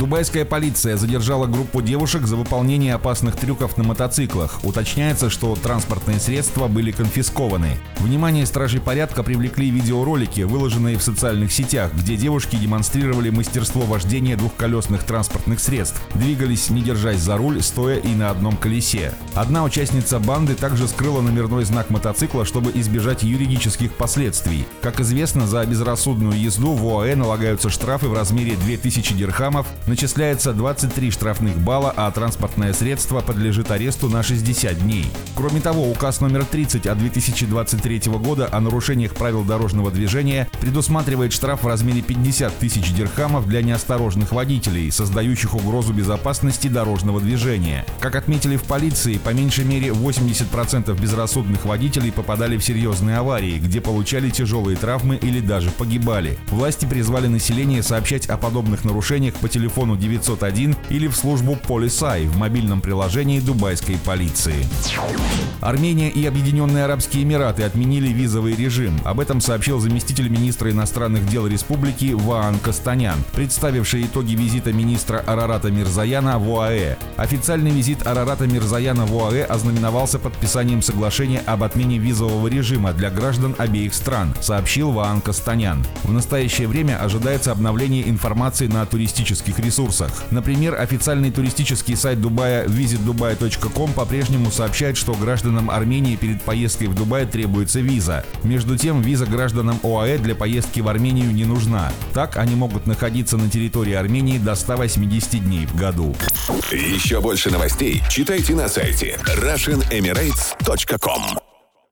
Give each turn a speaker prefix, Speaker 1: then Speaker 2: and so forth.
Speaker 1: Дубайская полиция задержала группу девушек за выполнение опасных трюков на мотоциклах. Уточняется, что транспортные средства были конфискованы. Внимание стражей порядка привлекли видеоролики, выложенные в социальных сетях, где девушки демонстрировали мастерство вождения двухколесных транспортных средств, двигались не держась за руль, стоя и на одном колесе. Одна участница банды также скрыла номерной знак мотоцикла, чтобы избежать юридических последствий. Как известно, за безрассудную езду в ОАЭ налагаются штрафы в размере 2000 дирхамов, начисляется 23 штрафных балла, а транспортное средство подлежит аресту на 60 дней. Кроме того, указ номер 30 от 2023 года о нарушениях правил дорожного движения предусматривает штраф в размере 50 тысяч дирхамов для неосторожных водителей, создающих угрозу безопасности дорожного движения. Как отметили в полиции, по меньшей мере 80% безрассудных водителей попадали в серьезные аварии, где получали тяжелые травмы или даже погибали. Власти призвали население сообщать о подобных нарушениях по телефону телефону 901 или в службу Полисай в мобильном приложении дубайской полиции. Армения и Объединенные Арабские Эмираты отменили визовый режим. Об этом сообщил заместитель министра иностранных дел республики Ваан Кастанян, представивший итоги визита министра Арарата Мирзаяна в ОАЭ. Официальный визит Арарата Мирзаяна в ОАЭ ознаменовался подписанием соглашения об отмене визового режима для граждан обеих стран, сообщил Ваан Кастанян. В настоящее время ожидается обновление информации на туристических ресурсах ресурсах. Например, официальный туристический сайт Дубая visitdubai.com по-прежнему сообщает, что гражданам Армении перед поездкой в Дубай требуется виза. Между тем, виза гражданам ОАЭ для поездки в Армению не нужна. Так они могут находиться на территории Армении до 180 дней в году.
Speaker 2: Еще больше новостей читайте на сайте RussianEmirates.com